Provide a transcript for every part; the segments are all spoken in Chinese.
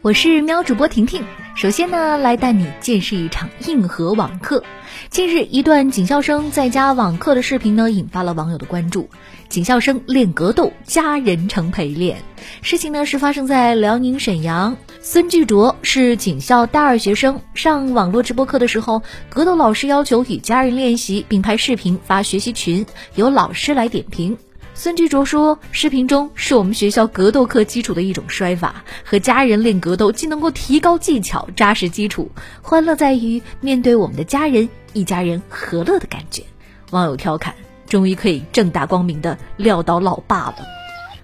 我是喵主播婷婷。首先呢，来带你见识一场硬核网课。近日，一段警校生在家网课的视频呢，引发了网友的关注。警校生练格斗，家人成陪练。事情呢是发生在辽宁沈阳。孙巨卓是警校大二学生，上网络直播课的时候，格斗老师要求与家人练习，并拍视频发学习群，由老师来点评。孙巨卓说：“视频中是我们学校格斗课基础的一种摔法，和家人练格斗既能够提高技巧、扎实基础，欢乐在于面对我们的家人，一家人和乐的感觉。”网友调侃：“终于可以正大光明的撂倒老爸了。”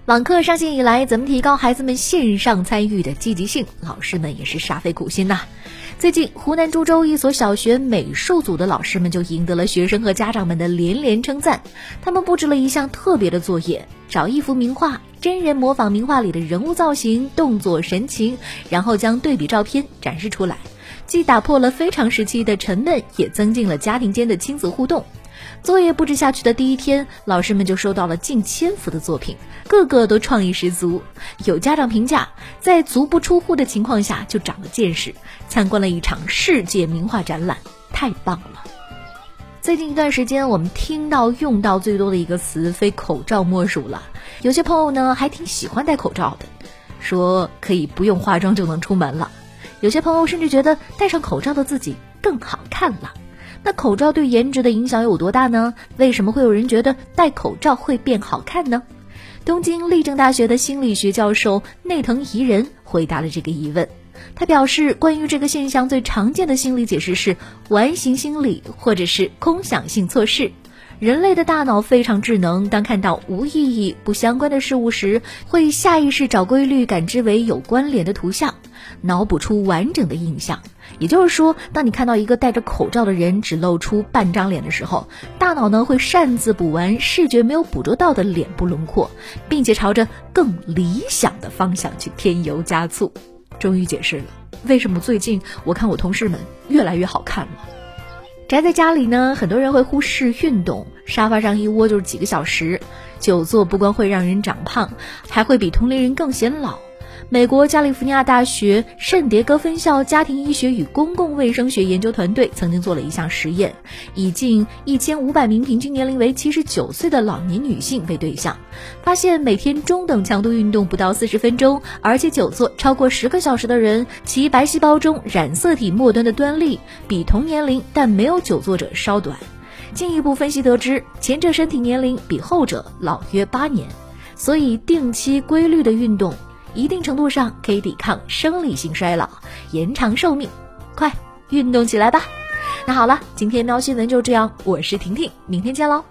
网课上线以来，怎么提高孩子们线上参与的积极性？老师们也是煞费苦心呐。最近，湖南株洲一所小学美术组的老师们就赢得了学生和家长们的连连称赞。他们布置了一项特别的作业：找一幅名画，真人模仿名画里的人物造型、动作、神情，然后将对比照片展示出来，既打破了非常时期的沉闷，也增进了家庭间的亲子互动。作业布置下去的第一天，老师们就收到了近千幅的作品，个个都创意十足。有家长评价，在足不出户的情况下就长了见识，参观了一场世界名画展览，太棒了。最近一段时间，我们听到用到最多的一个词，非口罩莫属了。有些朋友呢，还挺喜欢戴口罩的，说可以不用化妆就能出门了。有些朋友甚至觉得戴上口罩的自己更好看了。那口罩对颜值的影响有多大呢？为什么会有人觉得戴口罩会变好看呢？东京立正大学的心理学教授内藤宜人回答了这个疑问。他表示，关于这个现象最常见的心理解释是完形心理，或者是空想性测试。人类的大脑非常智能，当看到无意义、不相关的事物时，会下意识找规律，感知为有关联的图像，脑补出完整的印象。也就是说，当你看到一个戴着口罩的人只露出半张脸的时候，大脑呢会擅自补完视觉没有捕捉到的脸部轮廓，并且朝着更理想的方向去添油加醋。终于解释了为什么最近我看我同事们越来越好看了。宅在家里呢，很多人会忽视运动，沙发上一窝就是几个小时，久坐不光会让人长胖，还会比同龄人更显老。美国加利福尼亚大学圣迭戈分校家庭医学与公共卫生学研究团队曾经做了一项实验，以近一千五百名平均年龄为七十九岁的老年女性为对象，发现每天中等强度运动不到四十分钟，而且久坐超过十个小时的人，其白细胞中染色体末端的端粒比同年龄但没有久坐者稍短。进一步分析得知，前者身体年龄比后者老约八年，所以定期规律的运动。一定程度上可以抵抗生理性衰老，延长寿命。快运动起来吧！那好了，今天喵新闻就这样，我是婷婷，明天见喽。